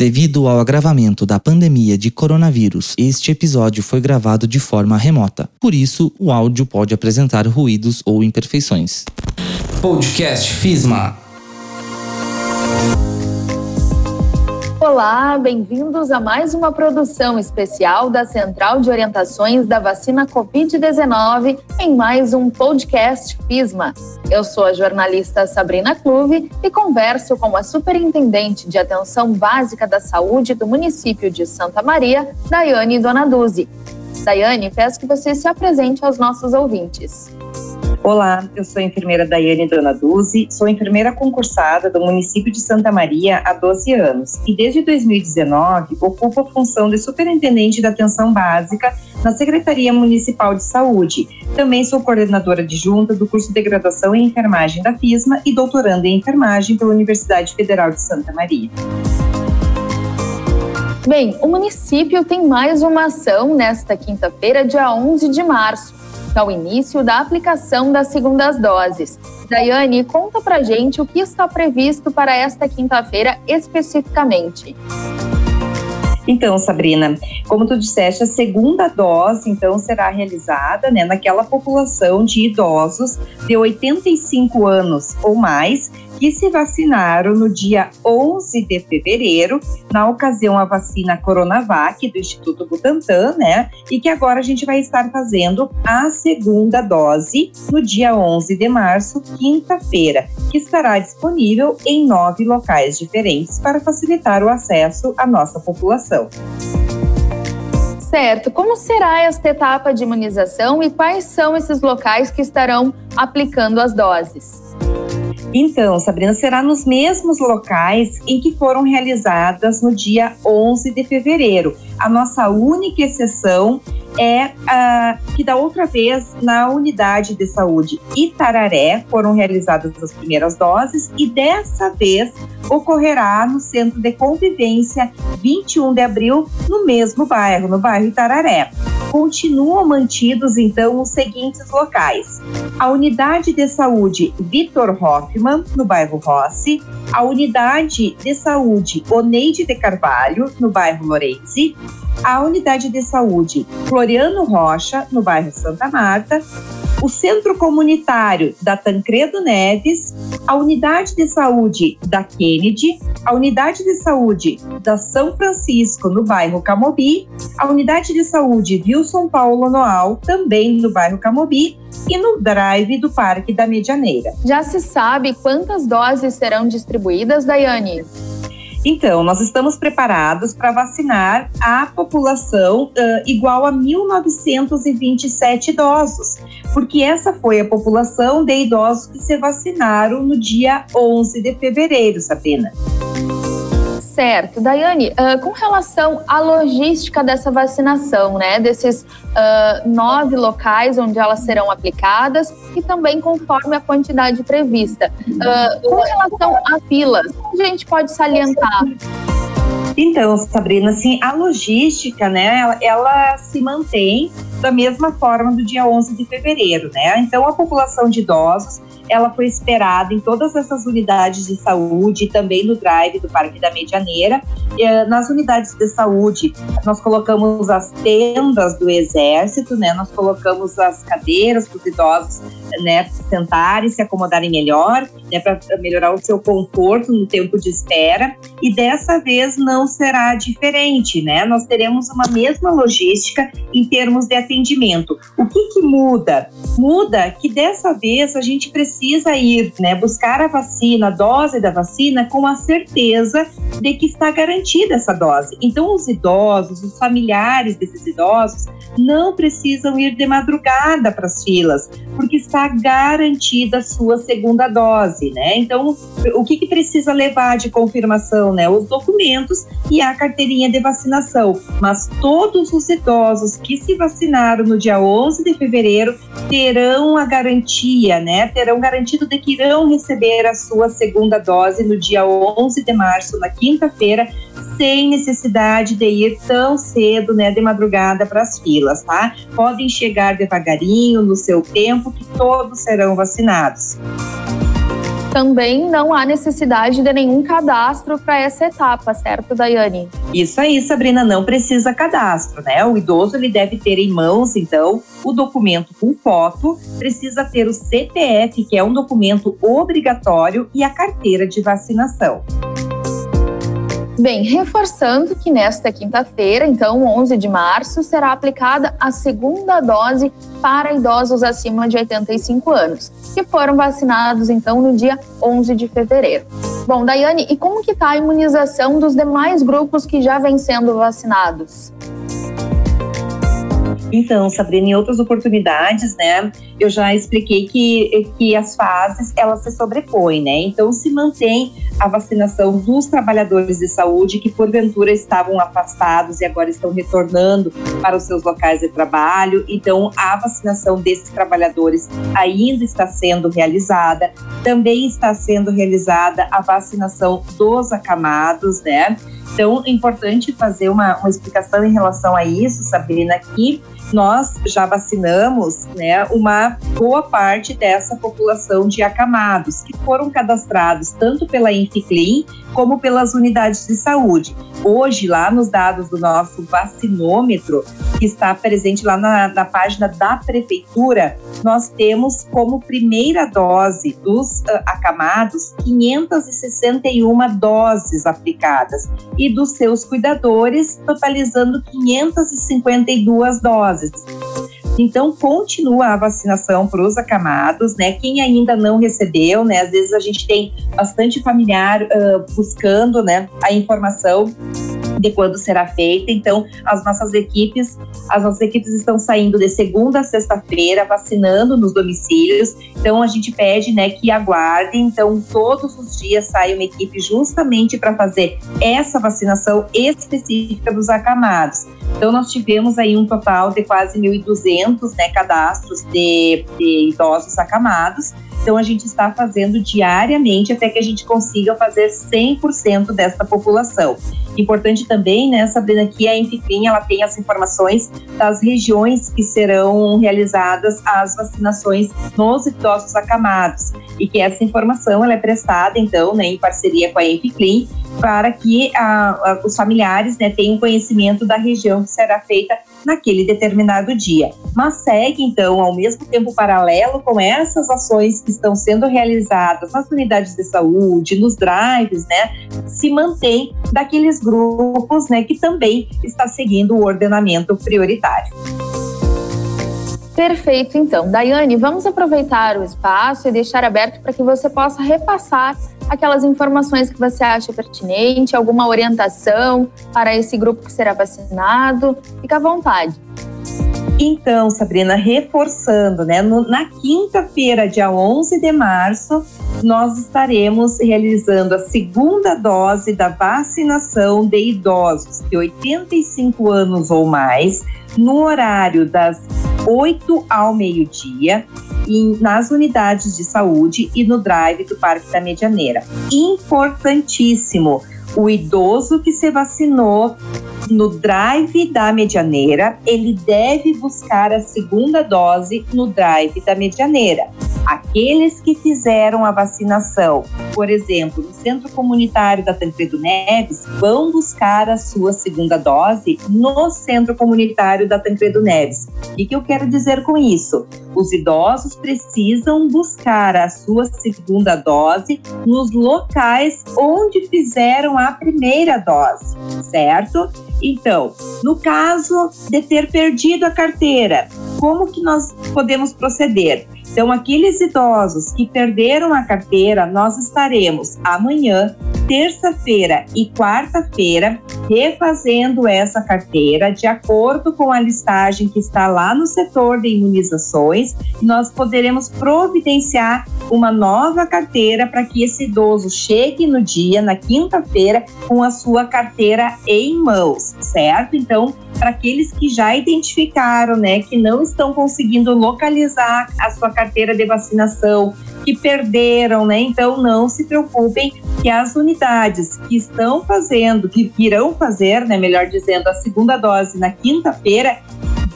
Devido ao agravamento da pandemia de coronavírus, este episódio foi gravado de forma remota. Por isso, o áudio pode apresentar ruídos ou imperfeições. Podcast FISMA. Olá, bem-vindos a mais uma produção especial da Central de Orientações da Vacina Covid-19 em mais um podcast FISMA. Eu sou a jornalista Sabrina Clube e converso com a Superintendente de Atenção Básica da Saúde do município de Santa Maria, Daiane Donaduzzi. Daiane, peço que você se apresente aos nossos ouvintes. Olá, eu sou a enfermeira Daiane Donaduzzi, sou enfermeira concursada do município de Santa Maria há 12 anos e desde 2019 ocupo a função de superintendente da atenção básica na Secretaria Municipal de Saúde. Também sou coordenadora adjunta do curso de graduação em enfermagem da FISMA e doutoranda em enfermagem pela Universidade Federal de Santa Maria. Bem, o município tem mais uma ação nesta quinta-feira, dia 11 de março ao início da aplicação das segundas doses. Daiane, conta pra gente o que está previsto para esta quinta-feira especificamente. Então, Sabrina, como tu disseste, a segunda dose, então, será realizada né, naquela população de idosos de 85 anos ou mais que se vacinaram no dia 11 de fevereiro, na ocasião a vacina Coronavac do Instituto Butantan, né? E que agora a gente vai estar fazendo a segunda dose no dia 11 de março, quinta-feira, que estará disponível em nove locais diferentes para facilitar o acesso à nossa população. Certo. Como será esta etapa de imunização e quais são esses locais que estarão aplicando as doses? Então, Sabrina, será nos mesmos locais em que foram realizadas no dia 11 de fevereiro. A nossa única exceção é uh, que da outra vez na unidade de saúde Itararé foram realizadas as primeiras doses e dessa vez ocorrerá no Centro de Convivência 21 de abril no mesmo bairro, no bairro Itararé. Continuam mantidos então os seguintes locais: a unidade de saúde Vitor Hoffman, no bairro Rossi, a unidade de saúde Oneide de Carvalho, no bairro Lorenzi, a unidade de saúde Floriano Rocha, no bairro Santa Marta, o Centro Comunitário da Tancredo Neves, a Unidade de Saúde da Kennedy, a Unidade de Saúde da São Francisco, no bairro Camobi, a Unidade de Saúde Wilson Paulo Noal, também no bairro Camobi, e no drive do Parque da Medianeira. Já se sabe quantas doses serão distribuídas, Daiane? Então, nós estamos preparados para vacinar a população uh, igual a 1.927 idosos, porque essa foi a população de idosos que se vacinaram no dia 11 de fevereiro, Sabrina. Certo. Daiane, uh, com relação à logística dessa vacinação, né, desses uh, nove locais onde elas serão aplicadas e também conforme a quantidade prevista. Uh, com relação a filas, a gente pode salientar? Então, Sabrina, assim, a logística, né, ela, ela, se mantém da mesma forma do dia 11 de fevereiro, né? Então, a população de idosos ela foi esperada em todas essas unidades de saúde, também no drive do Parque da Medianeira. Eh, nas unidades de saúde, nós colocamos as tendas do Exército, né? Nós colocamos as cadeiras para os idosos, né, sentarem, se acomodarem melhor, né, para melhorar o seu conforto no tempo de espera. E dessa vez não será diferente, né? Nós teremos uma mesma logística em termos de atendimento. O que que muda? Muda que dessa vez a gente precisa ir, né, buscar a vacina, a dose da vacina, com a certeza de que está garantida essa dose. Então, os idosos, os familiares desses idosos, não precisam ir de madrugada para as filas, porque está garantida a sua segunda dose, né? Então, o que, que precisa levar de confirmação, né? Os documentos e a carteirinha de vacinação. Mas todos os idosos que se vacinaram no dia 11 de fevereiro terão a garantia, né? Terão garantido de que irão receber a sua segunda dose no dia 11 de março, na quinta-feira, sem necessidade de ir tão cedo, né, de madrugada para as filas, tá? Podem chegar devagarinho, no seu tempo, que todos serão vacinados. Também não há necessidade de nenhum cadastro para essa etapa, certo, Daiane? Isso aí, Sabrina, não precisa cadastro, né? O idoso ele deve ter em mãos, então, o documento com foto, precisa ter o CPF, que é um documento obrigatório, e a carteira de vacinação. Bem, reforçando que nesta quinta-feira, então 11 de março, será aplicada a segunda dose para idosos acima de 85 anos, que foram vacinados então no dia 11 de fevereiro. Bom, Daiane, e como que está a imunização dos demais grupos que já vêm sendo vacinados? Então, Sabrina, em outras oportunidades, né, eu já expliquei que, que as fases, elas se sobrepõem, né? Então, se mantém a vacinação dos trabalhadores de saúde que, porventura, estavam afastados e agora estão retornando para os seus locais de trabalho. Então, a vacinação desses trabalhadores ainda está sendo realizada. Também está sendo realizada a vacinação dos acamados, né? Então, é importante fazer uma, uma explicação em relação a isso, Sabrina, que nós já vacinamos né, uma boa parte dessa população de acamados, que foram cadastrados tanto pela Inficlin como pelas unidades de saúde. Hoje, lá nos dados do nosso vacinômetro, que está presente lá na, na página da Prefeitura, nós temos como primeira dose dos uh, acamados 561 doses aplicadas e dos seus cuidadores, totalizando 552 doses. Então, continua a vacinação para os acamados, né? Quem ainda não recebeu, né? Às vezes a gente tem bastante familiar uh, buscando, né, a informação de quando será feita. Então, as nossas equipes, as nossas equipes estão saindo de segunda a sexta-feira, vacinando nos domicílios. Então, a gente pede, né, que aguardem. Então, todos os dias sai uma equipe justamente para fazer essa vacinação específica dos acamados. Então, nós tivemos aí um total de quase 1.200 né, cadastros de, de idosos acamados. Então, a gente está fazendo diariamente até que a gente consiga fazer 100% dessa população. Importante também, né, Sabrina, que a Enfim, ela tem as informações das regiões que serão realizadas as vacinações nos idosos acamados e que essa informação ela é prestada, então, né, em parceria com a Enfim, para que a, a, os familiares né, tenham conhecimento da região que será feita naquele determinado dia. Mas segue, então, ao mesmo tempo paralelo com essas ações que estão sendo realizadas nas unidades de saúde, nos drives, né, se mantém daqueles grupos, né, que também está seguindo o ordenamento prioritário. Perfeito, então. Daiane, vamos aproveitar o espaço e deixar aberto para que você possa repassar aquelas informações que você acha pertinente, alguma orientação para esse grupo que será vacinado. Fica à vontade. Então, Sabrina, reforçando, né? No, na quinta-feira, dia 11 de março, nós estaremos realizando a segunda dose da vacinação de idosos de 85 anos ou mais, no horário das 8 ao meio-dia nas unidades de saúde e no drive do Parque da Medianeira. Importantíssimo, o idoso que se vacinou no drive da Medianeira, ele deve buscar a segunda dose no drive da Medianeira. Aqueles que fizeram a vacinação, por exemplo, no Centro Comunitário da Tancredo Neves, vão buscar a sua segunda dose no Centro Comunitário da Tancredo Neves. O que, eu quero dizer com isso? Os idosos precisam buscar a sua segunda dose nos locais onde fizeram a primeira dose, certo? Então, no caso de ter perdido a carteira, como que nós podemos proceder? Então, aqueles idosos que perderam a carteira, nós estaremos amanhã, terça-feira e quarta-feira refazendo essa carteira de acordo com a listagem que está lá no setor de imunizações. Nós poderemos providenciar uma nova carteira para que esse idoso chegue no dia, na quinta-feira, com a sua carteira em mãos, certo? Então, para aqueles que já identificaram, né, que não estão conseguindo localizar a sua carteira de vacinação, que perderam, né? Então não se preocupem que as unidades que estão fazendo, que irão fazer, né, melhor dizendo, a segunda dose na quinta-feira,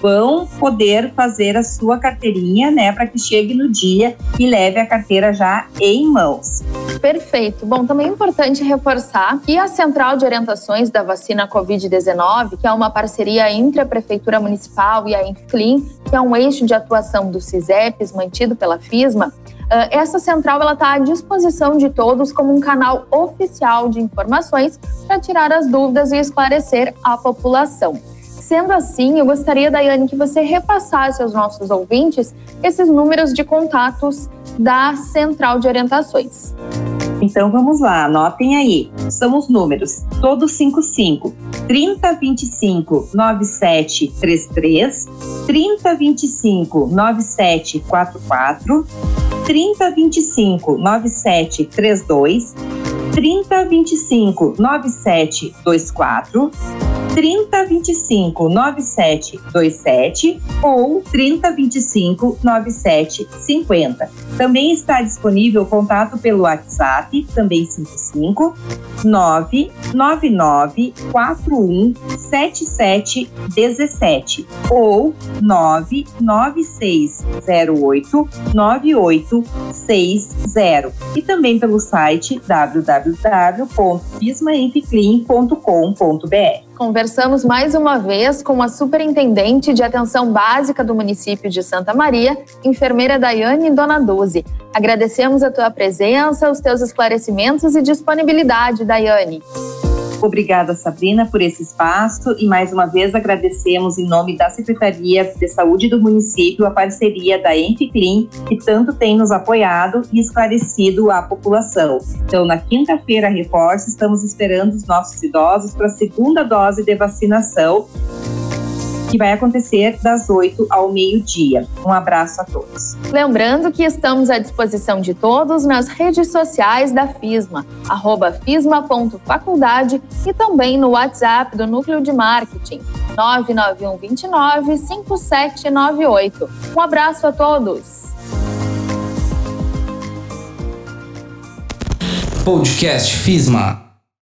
vão poder fazer a sua carteirinha, né, para que chegue no dia e leve a carteira já em mãos. Perfeito. Bom, também é importante reforçar que a Central de Orientações da Vacina Covid-19, que é uma parceria entre a Prefeitura Municipal e a Infclean, que é um eixo de atuação do CISEPs mantido pela FISMA, essa central está à disposição de todos como um canal oficial de informações para tirar as dúvidas e esclarecer a população. Sendo assim, eu gostaria, Daiane, que você repassasse aos nossos ouvintes esses números de contatos da Central de Orientações. Então vamos lá, anotem aí. São os números, todos 55 3025 9733, 3025 9744, 3025 9732, 3025 9724, 3025 9727 ou 3025 9750. Também está disponível contato pelo WhatsApp, também 55 999 41 7717 ou 99608 9860 e também pelo site www.pismaenficlean.com.br. Conversamos mais uma vez com a superintendente de atenção básica do município de Santa Maria, enfermeira Daiane Donaduzi. Agradecemos a tua presença, os teus esclarecimentos e disponibilidade, Daiane. Obrigada, Sabrina, por esse espaço e mais uma vez agradecemos em nome da Secretaria de Saúde do município a parceria da Enficlim, que tanto tem nos apoiado e esclarecido a população. Então, na quinta-feira, reforço, estamos esperando os nossos idosos para a segunda dose de vacinação que vai acontecer das 8 ao meio-dia. Um abraço a todos. Lembrando que estamos à disposição de todos nas redes sociais da FISMA, arroba fisma.faculdade e também no WhatsApp do Núcleo de Marketing, 991 29 5798. Um abraço a todos. Podcast FISMA